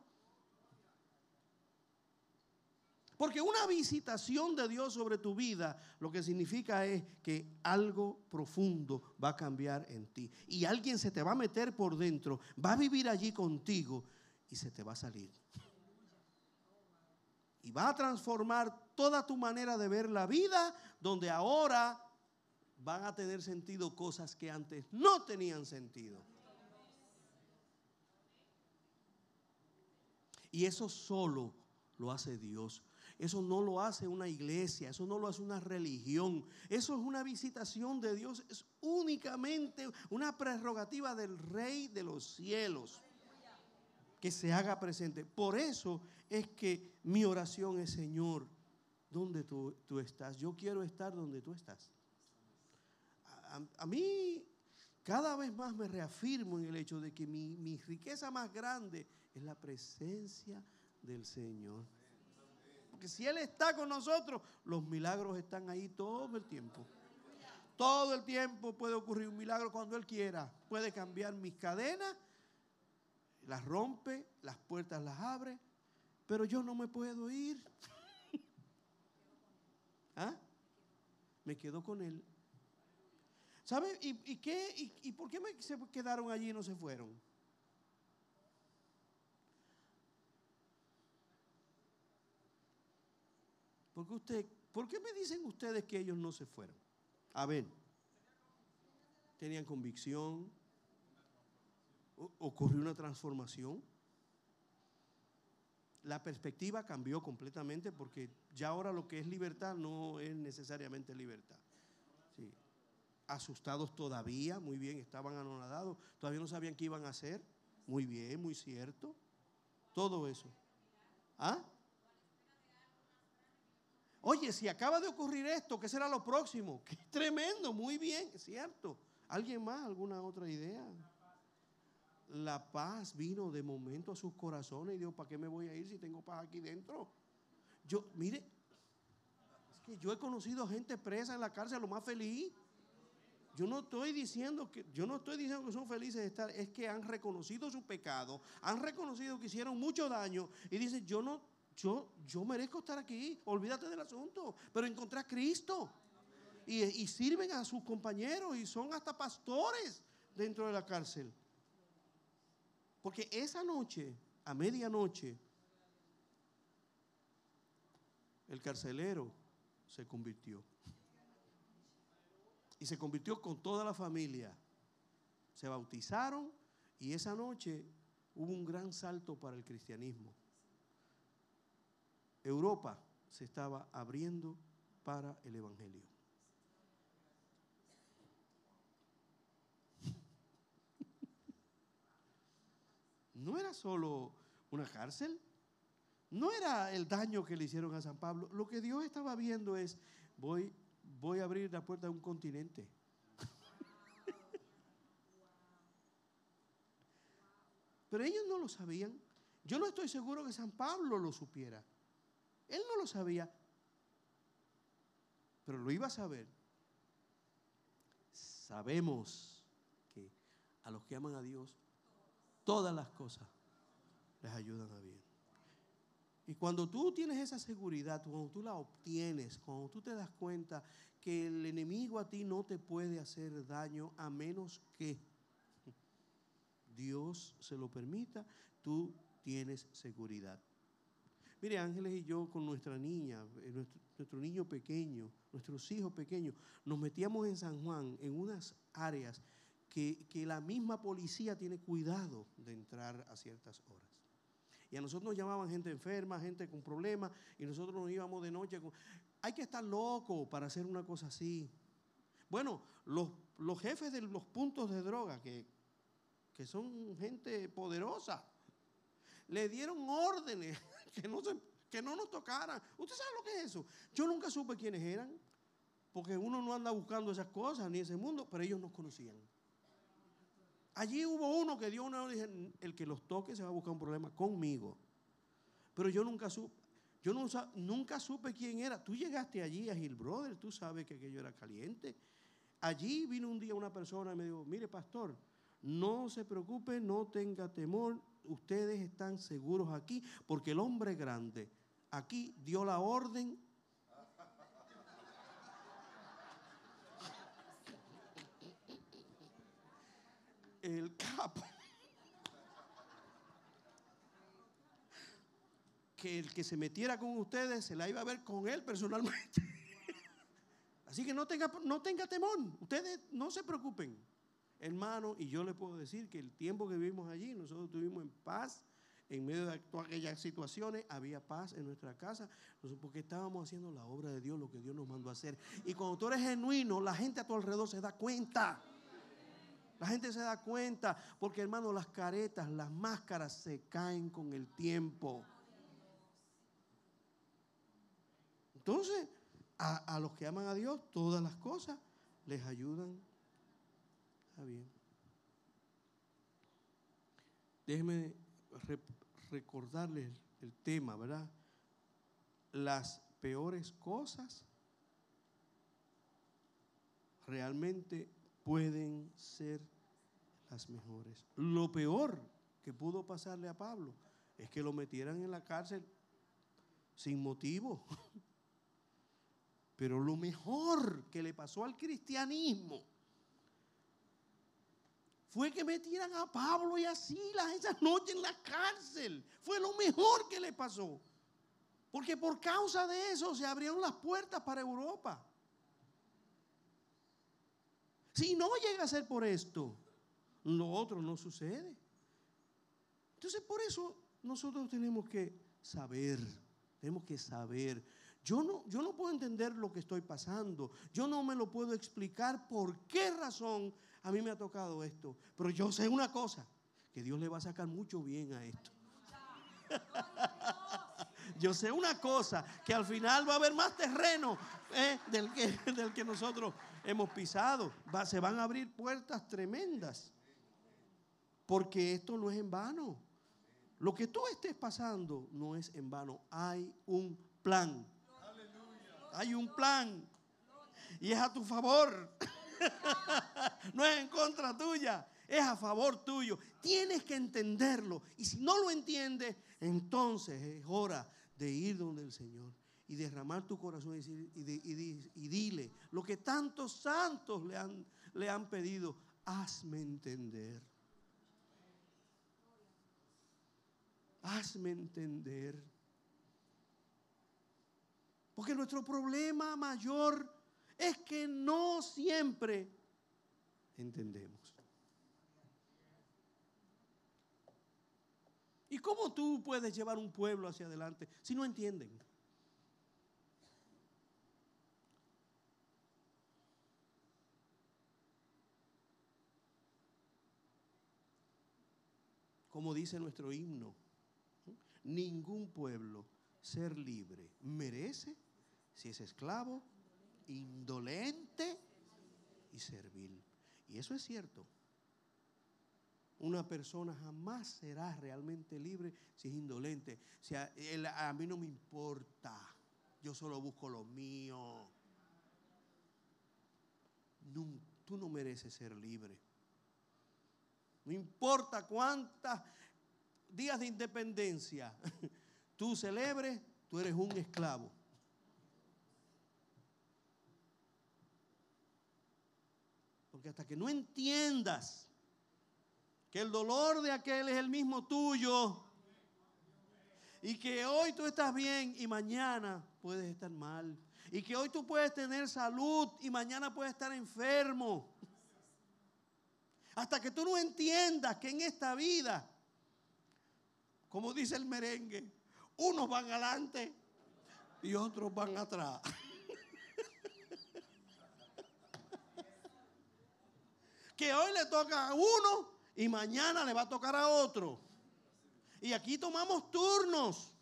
Speaker 4: Porque una visitación de Dios sobre tu vida lo que significa es que algo profundo va a cambiar en ti. Y alguien se te va a meter por dentro, va a vivir allí contigo y se te va a salir. Y va a transformar toda tu manera de ver la vida, donde ahora van a tener sentido cosas que antes no tenían sentido. Y eso solo lo hace Dios. Eso no lo hace una iglesia, eso no lo hace una religión. Eso es una visitación de Dios, es únicamente una prerrogativa del Rey de los cielos que se haga presente. Por eso es que mi oración es, Señor, ¿dónde tú, estás? Yo quiero estar donde tú estás. A, mí cada vez más me reafirmo en el hecho de que mi, mi riqueza más grande es la presencia del Señor. Porque si Él está con nosotros, los milagros están ahí todo el tiempo. Todo el tiempo puede ocurrir un milagro cuando Él quiera. Puede cambiar mis cadenas, las rompe, las puertas las abre, pero yo no me puedo ir. ¿Ah? Me quedo con Él. ¿Sabe? ¿Y, qué? ¿Y, por qué me, se quedaron allí y no se fueron? ¿Por usted, ¿Por qué me dicen ustedes que ellos no se fueron? A ver, tenían convicción, ocurrió una transformación. La perspectiva cambió completamente porque ya ahora lo que es libertad no es necesariamente libertad. Asustados todavía, muy bien, estaban anonadados, todavía no sabían qué iban a hacer. Muy bien, muy cierto. Todo eso. ¿Ah? Oye, si acaba de ocurrir esto, ¿qué será lo próximo? Qué tremendo, muy bien, cierto. ¿Alguien más? ¿Alguna otra idea? La paz vino de momento a sus corazones y dijo, ¿para qué me voy a ir si tengo paz aquí dentro? Yo, mire, es que yo he conocido gente presa en la cárcel, lo más feliz. Yo no estoy diciendo que yo no estoy diciendo que son felices de estar, es que han reconocido su pecado, han reconocido que hicieron mucho daño y dicen, "Yo no yo, merezco estar aquí, olvídate del asunto, pero encontré a Cristo. Y, y sirven a sus compañeros y son hasta pastores dentro de la cárcel. Porque esa noche, a medianoche, el carcelero se convirtió. Y se convirtió con toda la familia. Se bautizaron y esa noche hubo un gran salto para el cristianismo Europa se estaba abriendo para el Evangelio. No era solo una cárcel, no era el daño que le hicieron a San Pablo. Lo que Dios estaba viendo es, voy, voy a abrir la puerta de un continente. Pero ellos no lo sabían. Yo no estoy seguro que San Pablo lo supiera. Él no lo sabía, pero lo iba a saber. Sabemos que a los que aman a Dios, todas las cosas les ayudan a bien. Y cuando tú tienes esa seguridad, cuando tú la obtienes, cuando tú te das cuenta que el enemigo a ti no te puede hacer daño a menos que Dios se lo permita, tú tienes seguridad. Mire, Ángeles y yo con nuestra niña, eh, nuestro, niño pequeño, nuestros hijos pequeños, nos metíamos en San Juan en unas áreas que, que, la misma policía tiene cuidado de entrar a ciertas horas. Y a nosotros nos llamaban gente enferma, gente con problemas, y nosotros nos íbamos de noche. Con... Hay que estar loco para hacer una cosa así. Bueno, los, los jefes de los puntos de droga, que, que son gente poderosa, le dieron órdenes que no, que no nos tocaran. ¿Usted sabe lo que es eso? Yo nunca supe quiénes eran, porque uno no anda buscando esas cosas ni ese mundo, pero ellos nos conocían. Allí hubo uno que dio una orden, el que los toque se va a buscar un problema conmigo. Pero yo nunca supe, yo nunca supe quién era. Tú llegaste allí a Gil Brother, tú sabes que aquello era caliente. Allí vino un día una persona y me dijo, mire pastor, no se preocupe, no tenga temor, ustedes están seguros aquí, porque el hombre grande aquí dio la orden. El capo. Que el que se metiera con ustedes se la iba a ver con él personalmente. Así que no tenga, no tenga temor, ustedes no se preocupen hermano, y yo le puedo decir que el tiempo que vivimos allí, nosotros tuvimos en paz, en medio de aquellas situaciones, había paz en nuestra casa, porque estábamos haciendo la obra de Dios, lo que Dios nos mandó a hacer. Y cuando tú eres genuino, la gente a tu alrededor se da cuenta. La gente se da cuenta, porque hermano, las caretas, las máscaras se caen con el tiempo. Entonces, a, a los que aman a Dios, todas las cosas les ayudan bien. Déjeme recordarles el tema, ¿verdad? Las peores cosas realmente pueden ser las mejores. Lo peor que pudo pasarle a Pablo es que lo metieran en la cárcel sin motivo. Pero lo mejor que le pasó al cristianismo fue que metieran a Pablo y así Silas esa noche en la cárcel. Fue lo mejor que le pasó. Porque por causa de eso se abrieron las puertas para Europa. Si no llega a ser por esto, lo otro no sucede. Entonces por eso nosotros tenemos que saber, tenemos que saber. Yo no, yo no puedo entender lo que estoy pasando. Yo no me lo puedo explicar por qué razón a mí me ha tocado esto. Pero yo sé una cosa, que Dios le va a sacar mucho bien a esto. yo sé una cosa, que al final va a haber más terreno eh, del, que, del, que, nosotros hemos pisado. se van a abrir puertas tremendas. Porque esto no es en vano. Lo que tú estés pasando no es en vano. Hay un plan. Hay un plan. Y es a tu favor. no es en contra tuya, es a favor tuyo. Tienes que entenderlo. Y si no lo entiendes, entonces es hora de ir donde el Señor y derramar tu corazón y, dile lo que tantos santos le han, le han pedido. Hazme entender. Hazme entender. Porque nuestro problema mayor es que no siempre entendemos. Y cómo tú puedes llevar un pueblo hacia adelante si no entienden? Como dice nuestro himno, ningún pueblo ser libre merece si es esclavo, indolente y servil. Y eso es cierto. Una persona jamás será realmente libre si es indolente. Si a, mí no me importa. Yo solo busco lo mío. Tú no mereces ser libre. No importa cuántos días de independencia tú celebres, tú eres un esclavo. Porque hasta que no entiendas que el dolor de aquel es el mismo tuyo y que hoy tú estás bien y mañana puedes estar mal y que hoy tú puedes tener salud y mañana puedes estar enfermo. Hasta que tú no entiendas que en esta vida, como dice el merengue, unos van adelante y otros van atrás. Que hoy le toca a uno y mañana le va a tocar a otro. Y aquí tomamos turnos.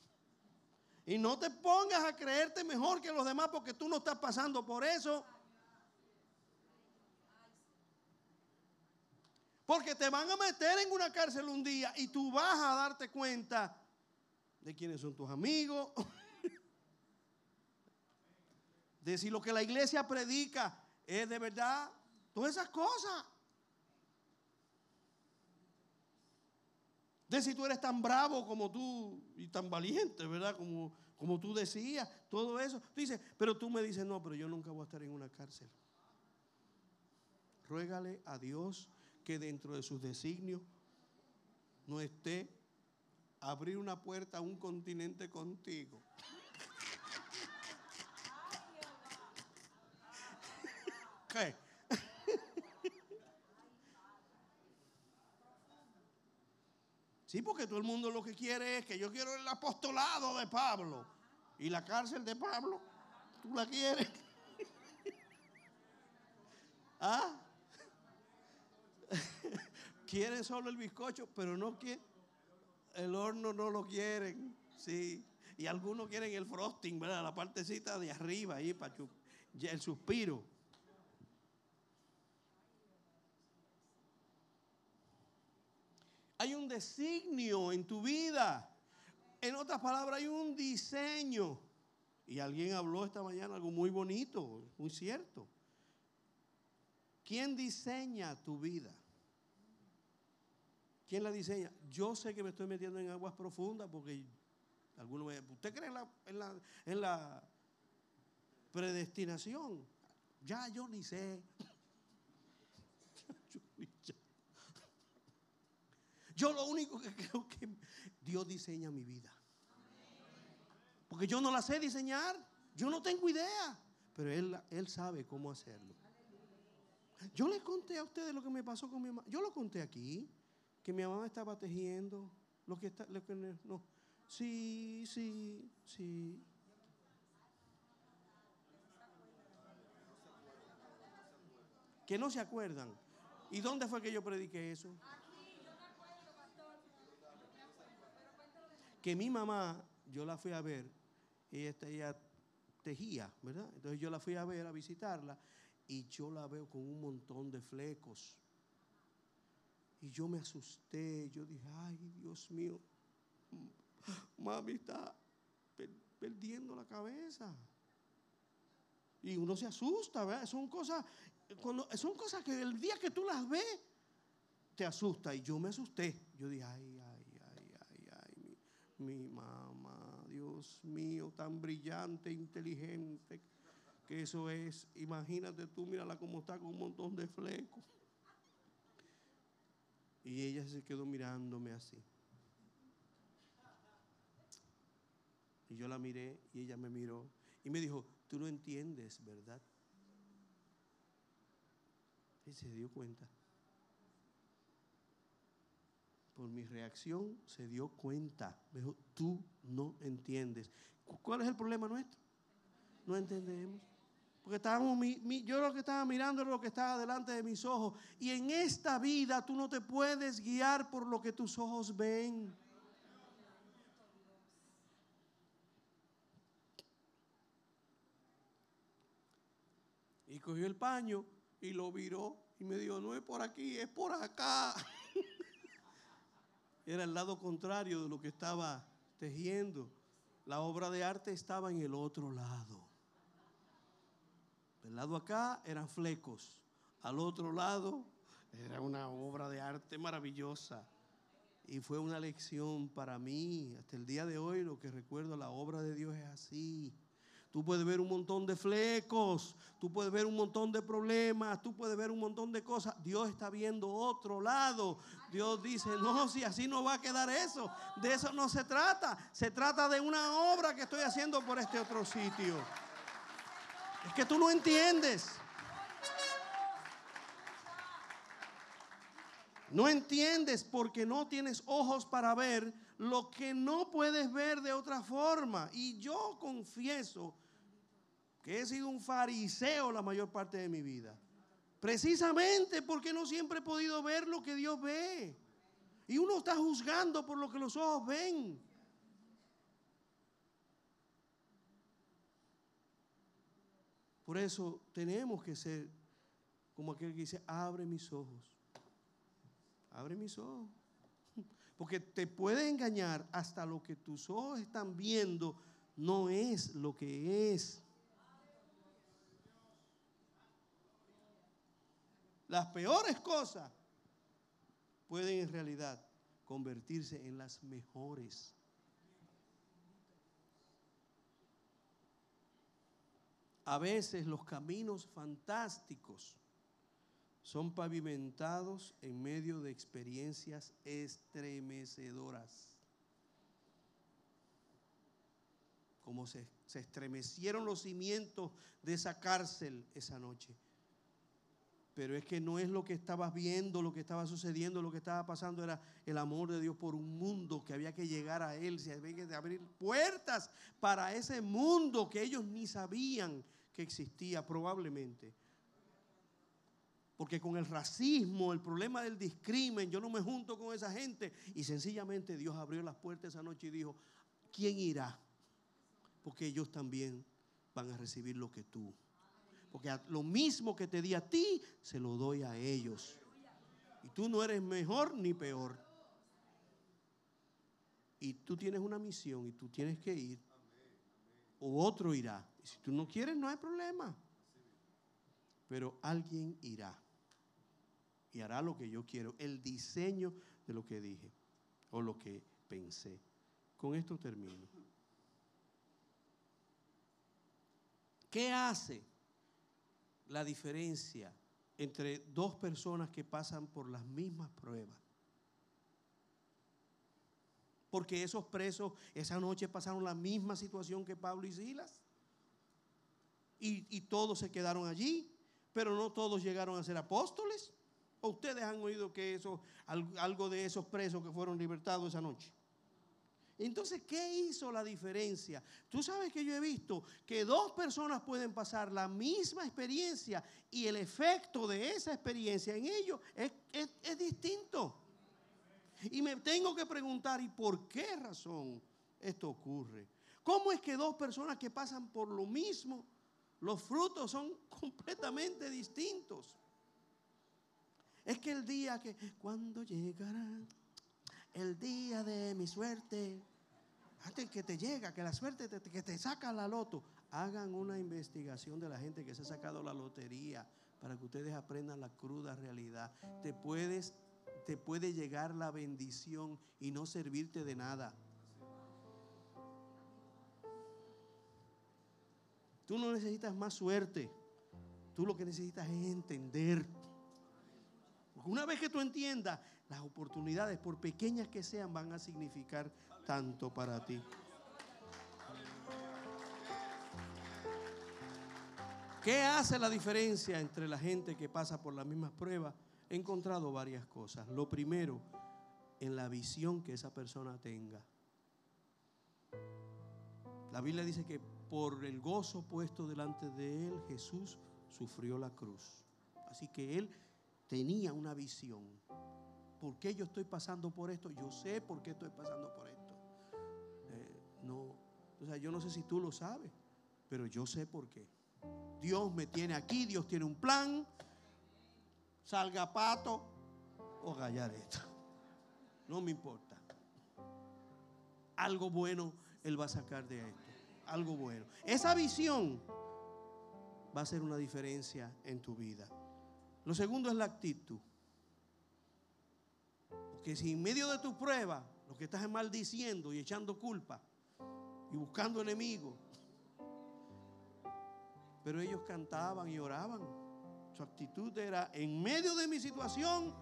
Speaker 4: Y no te pongas a creerte mejor que los demás porque tú no estás pasando por eso. Porque te van a meter en una cárcel un día y tú vas a darte cuenta de quiénes son tus amigos. De si lo que la iglesia predica es de verdad. Todas esas cosas. De si tú eres tan bravo como tú y tan valiente, ¿verdad? Como, como tú decías, todo eso. Tú pero tú me dices, no, pero yo nunca voy a estar en una cárcel. Ruégale a Dios que dentro de sus designios no esté abrir una puerta a un continente contigo. ¿Qué? Sí, porque todo el mundo lo que quiere es que yo quiero el apostolado de Pablo. Y la cárcel de Pablo, ¿tú la quieres? ¿Ah? quieren solo el bizcocho, pero no quieren. El horno no lo quieren, sí. Y algunos quieren el frosting, ¿verdad? La partecita de arriba, ahí, para el suspiro. Hay un designio en tu vida. En otras palabras, hay un diseño. Y alguien habló esta mañana algo muy bonito, muy cierto. ¿Quién diseña tu vida? ¿Quién la diseña? Yo sé que me estoy metiendo en aguas profundas porque algunos me ¿usted cree en la, predestinación? Ya yo ni sé. yo ni sé. Yo lo único que creo que Dios diseña mi vida. Porque yo no la sé diseñar. Yo no tengo idea. Pero Él, él sabe cómo hacerlo. Yo les conté a ustedes lo que me pasó con mi mamá. Yo lo conté aquí. Que mi mamá estaba tejiendo. Lo que está. Lo que, no. Sí, sí, sí. Que no se acuerdan. ¿Y dónde fue que yo prediqué eso? Que mi mamá, yo la fui a ver, ella, ella tejía, ¿verdad? Entonces yo la fui a ver, a visitarla, y yo la veo con un montón de flecos. Y yo me asusté, yo dije, ay Dios mío, mami está perdiendo la cabeza. Y uno se asusta, ¿verdad? Son cosas, cuando, son cosas que el día que tú las ves, te asusta. Y yo me asusté. Yo dije, ay, mi mamá, Dios mío, tan brillante, inteligente, que eso es, imagínate tú, mírala cómo está con un montón de flecos. Y ella se quedó mirándome así. Y yo la miré y ella me miró y me dijo, tú no entiendes, ¿verdad? Y se dio cuenta. Por mi reacción, se dio cuenta. Me dijo, tú no entiendes. ¿Cuál es el problema nuestro? No entendemos. Porque estábamos, yo lo que estaba mirando era lo que estaba delante de mis ojos. Y en esta vida tú no te puedes guiar por lo que tus ojos ven. Y cogió el paño y lo viró y me dijo, no es por aquí, es por acá. Era el lado contrario de lo que estaba tejiendo. La obra de arte estaba en el otro lado. Del lado acá eran flecos. Al otro lado era una obra de arte maravillosa. Y fue una lección para mí. Hasta el día de hoy lo que recuerdo, la obra de Dios es así. Tú puedes ver un montón de flecos, tú puedes ver un montón de problemas, tú puedes ver un montón de cosas. Dios está viendo otro lado. Dios dice, no, si así no va a quedar eso. De eso no se trata. Se trata de una obra que estoy haciendo por este otro sitio. Es que tú no entiendes. No entiendes porque no tienes ojos para ver lo que no puedes ver de otra forma. Y yo confieso que he sido un fariseo la mayor parte de mi vida. Precisamente porque no siempre he podido ver lo que Dios ve. Y uno está juzgando por lo que los ojos ven. Por eso tenemos que ser como aquel que dice, abre mis ojos. Abre mis ojos. Porque te puede engañar hasta lo que tus ojos están viendo no es lo que es. Las peores cosas pueden en realidad convertirse en las mejores. A veces los caminos fantásticos son pavimentados en medio de experiencias estremecedoras. Como se, estremecieron los cimientos de esa cárcel esa noche. Pero es que no es lo que estabas viendo, lo que estaba sucediendo, lo que estaba pasando era el amor de Dios por un mundo que había que llegar a Él, se había que abrir puertas para ese mundo que ellos ni sabían que existía probablemente. Porque con el racismo, el problema del discrimen, yo no me junto con esa gente. Y sencillamente Dios abrió las puertas esa noche y dijo, ¿quién irá? Porque ellos también van a recibir lo que tú. Porque lo mismo que te di a ti, se lo doy a ellos. Y tú no eres mejor ni peor. Y tú tienes una misión y tú tienes que ir. O otro irá. Y si tú no quieres, no hay problema. Pero alguien irá hará lo que yo quiero, el diseño de lo que dije o lo que pensé. Con esto termino. ¿Qué hace la diferencia entre dos personas que pasan por las mismas pruebas? Porque esos presos esa noche pasaron la misma situación que Pablo y Silas. Y todos se quedaron allí, pero no todos llegaron a ser apóstoles ustedes han oído que eso, algo de esos presos que fueron libertados esa noche? Entonces, ¿qué hizo la diferencia? Tú sabes que yo he visto que dos personas pueden pasar la misma experiencia y el efecto de esa experiencia en ellos es, es distinto. Y me tengo que preguntar, ¿y por qué razón esto ocurre? ¿Cómo es que dos personas que pasan por lo mismo, los frutos son completamente distintos? Es que el día que, cuando llegará el día de mi suerte, antes que te llega, que la suerte te, que te saca la loto, hagan una investigación de la gente que se ha sacado la lotería para que ustedes aprendan la cruda realidad. Te puedes, te puede llegar la bendición y no servirte de nada. Tú no necesitas más suerte. Tú lo que necesitas es entender una vez que tú entiendas, las oportunidades, por pequeñas que sean, van a significar tanto para ti. ¿Qué hace la diferencia entre la gente que pasa por las mismas pruebas? He encontrado varias cosas. Lo primero, en la visión que esa persona tenga. La Biblia dice que por el gozo puesto delante de él, Jesús sufrió la cruz. Así que él tenía una visión. ¿Por qué yo estoy pasando por esto? Yo sé por qué estoy pasando por esto. Eh, no, o sea, yo no sé si tú lo sabes, pero yo sé por qué. Dios me tiene aquí, Dios tiene un plan. Salga pato o gallareta. No me importa. Algo bueno Él va a sacar de esto. Algo bueno. Esa visión va a ser una diferencia en tu vida. Lo segundo es la actitud. Porque si en medio de tu prueba lo que estás es maldiciendo y echando culpa y buscando enemigos, pero ellos cantaban y oraban. Su actitud era, en medio de mi situación,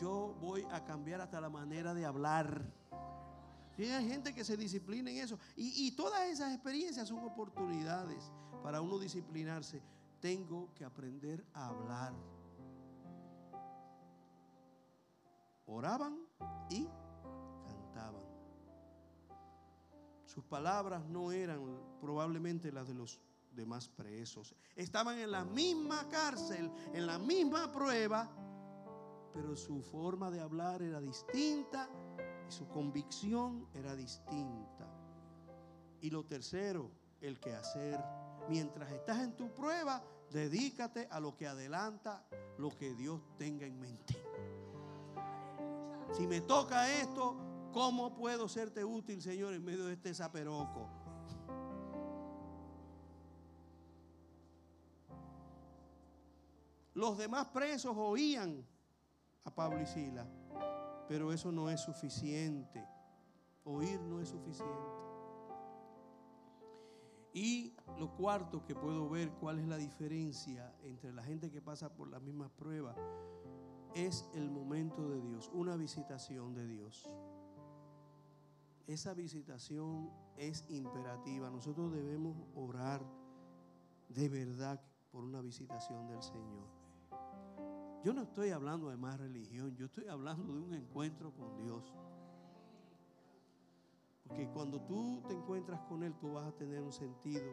Speaker 4: yo voy a cambiar hasta la manera de hablar. Y hay gente que se disciplina en eso. Y, y todas esas experiencias son oportunidades para uno disciplinarse. Tengo que aprender a hablar. Oraban y cantaban. Sus palabras no eran probablemente las de los demás presos. Estaban en la misma cárcel, en la misma prueba, pero su forma de hablar era distinta y su convicción era distinta. Y lo tercero, el que hacer. Mientras estás en tu prueba, dedícate a lo que adelanta lo que Dios tenga en mente. Si me toca esto, ¿cómo puedo serte útil, Señor, en medio de este zaperoco? Los demás presos oían a Pablo y Sila, pero eso no es suficiente. Oír no es suficiente. Y lo cuarto que puedo ver cuál es la diferencia entre la gente que pasa por las mismas pruebas es el momento de Dios, una visitación de Dios. Esa visitación es imperativa. Nosotros debemos orar de verdad por una visitación del Señor. Yo no estoy hablando de más religión, yo estoy hablando de un encuentro con Dios. Porque cuando tú te encuentras con Él, tú vas a tener un sentido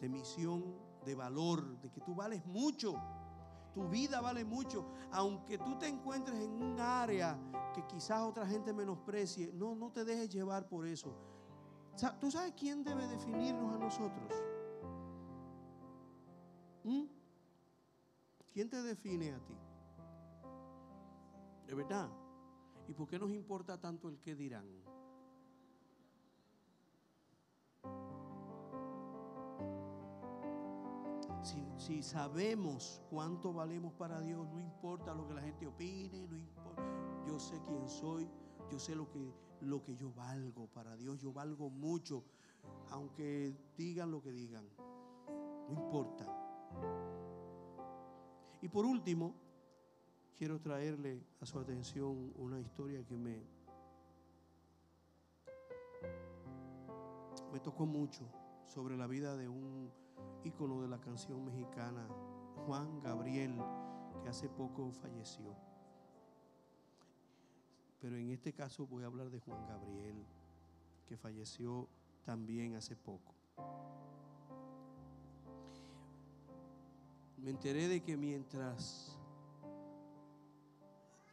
Speaker 4: de misión, de valor, de que tú vales mucho. Tu vida vale mucho. Aunque tú te encuentres en un área que quizás otra gente menosprecie, no, no te dejes llevar por eso. ¿Tú sabes quién debe definirnos a nosotros? ¿Mm? ¿Quién te define a ti? ¿De verdad? ¿Y por qué nos importa tanto el qué dirán? Si, sabemos cuánto valemos para Dios, no importa lo que la gente opine. Yo sé quién soy, yo sé lo que, lo que yo valgo para Dios, yo valgo mucho, aunque digan lo que digan, no importa. Y por último, quiero traerle a su atención una historia que me, me tocó mucho sobre la vida de un ícono de la canción mexicana, Juan Gabriel, que hace poco falleció. Pero en este caso voy a hablar de Juan Gabriel, que falleció también hace poco. me enteré de que mientras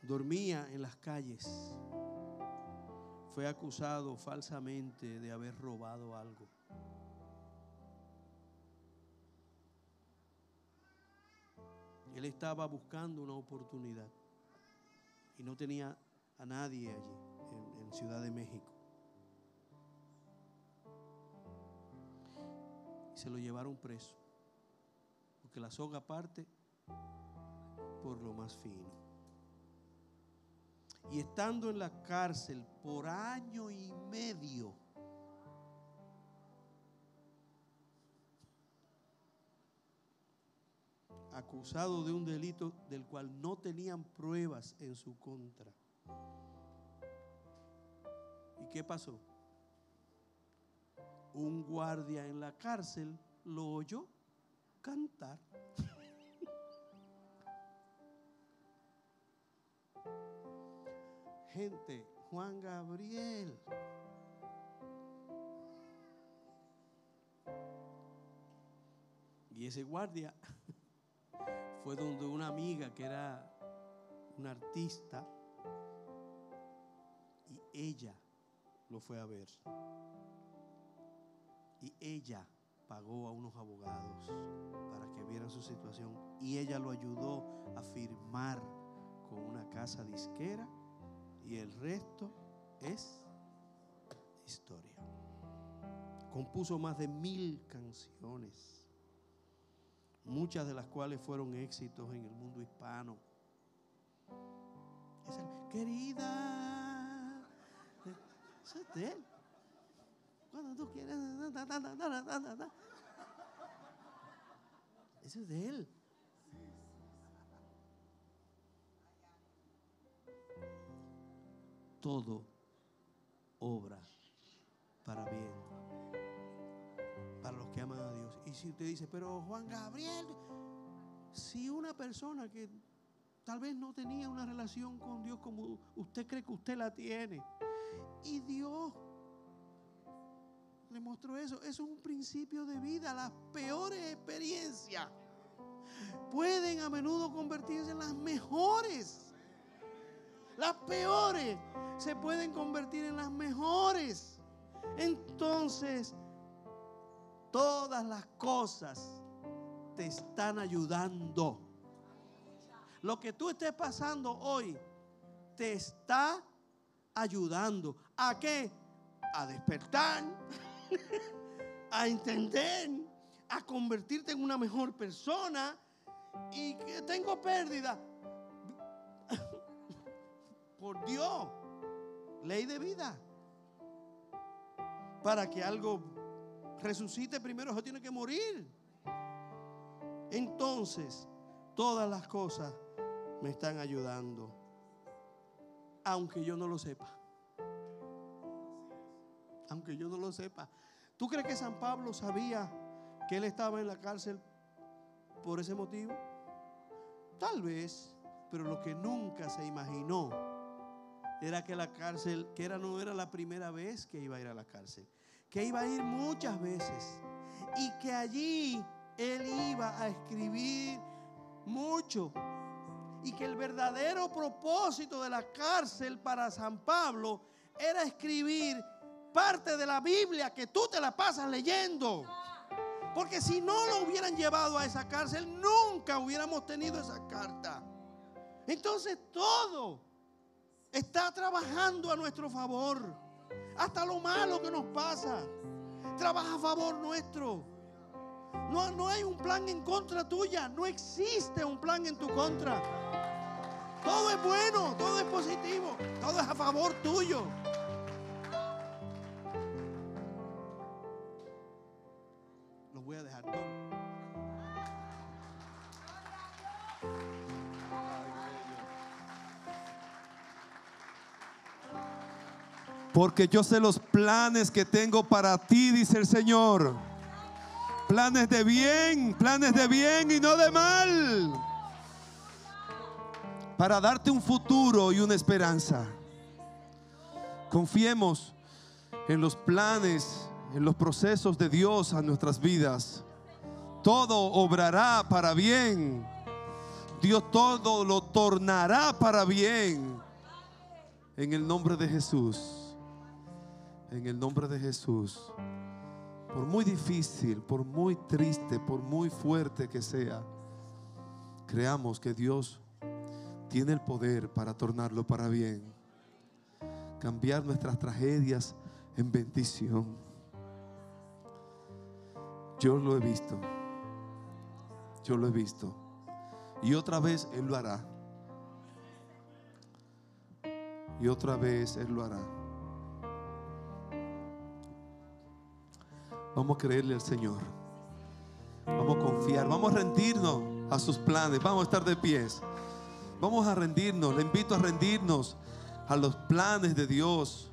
Speaker 4: dormía en las calles, fue acusado falsamente de haber robado algo. Él estaba buscando una oportunidad y no tenía a nadie allí en, Ciudad de México. Y se lo llevaron preso que la soga parte por lo más fino. Y estando en la cárcel por año y medio, acusado de un delito del cual no tenían pruebas en su contra. ¿Y qué pasó? Un guardia en la cárcel lo oyó cantar. Gente, Juan Gabriel. Y ese guardia fue donde una amiga que era una artista y ella lo fue a ver. Y ella pagó a unos abogados para que vieran su situación y ella lo ayudó a firmar con una casa disquera y el resto es historia. Compuso más de mil canciones, muchas de las cuales fueron éxitos en el mundo hispano. querida, eso es de él. Cuando tú quieras, eso es de él. todo obra para bien. Y si usted dice, pero Juan Gabriel, si una persona que tal vez no tenía una relación con Dios como usted cree que usted la tiene, y Dios le mostró eso, es un principio de vida. Las peores experiencias pueden a menudo convertirse en las mejores. Las peores se pueden convertir en las mejores. Entonces, todas las cosas te están ayudando. Lo que tú estés pasando hoy te está ayudando. ¿A qué? A despertar, a entender, a convertirte en una mejor persona. Y que tengo pérdida por Dios. Ley de vida. Para que algo resucite primero, se tiene que morir. Entonces, todas las cosas me están ayudando. Aunque yo no lo sepa. Aunque yo no lo sepa. ¿Tú crees que San Pablo sabía que él estaba en la cárcel por ese motivo? Tal vez, pero lo que nunca se imaginó era que la cárcel, que era, no era la primera vez que iba a ir a la cárcel, que iba a ir muchas veces y que allí él iba a escribir mucho y que el verdadero propósito de la cárcel para San Pablo era escribir parte de la Biblia que tú te la pasas leyendo. Porque si no lo hubieran llevado a esa cárcel, nunca hubiéramos tenido esa carta. Entonces todo está trabajando a nuestro favor. Hasta lo malo que nos pasa, trabaja a favor nuestro. No, no hay un plan en contra tuya, no existe un plan en tu contra. Todo es bueno, todo es positivo, todo es a favor tuyo.
Speaker 2: Porque yo sé los planes que tengo para ti, dice el Señor. Planes de bien, planes de bien y no de mal. Para darte un futuro y una esperanza. Confiemos en los planes, en los procesos de Dios a nuestras vidas. Todo obrará para bien. Dios todo lo tornará para bien. En el nombre de Jesús en el nombre de Jesús, por muy difícil, por muy triste, por muy fuerte que sea, creamos que Dios tiene el poder para tornarlo para bien, cambiar nuestras tragedias en bendición. Yo lo he visto, yo lo he visto, y otra vez Él lo hará, y otra vez Él lo hará. Vamos a creerle al Señor. Vamos a confiar. Vamos a rendirnos a sus planes. Vamos a estar de pies. Vamos a rendirnos. Le invito a rendirnos a los planes de Dios.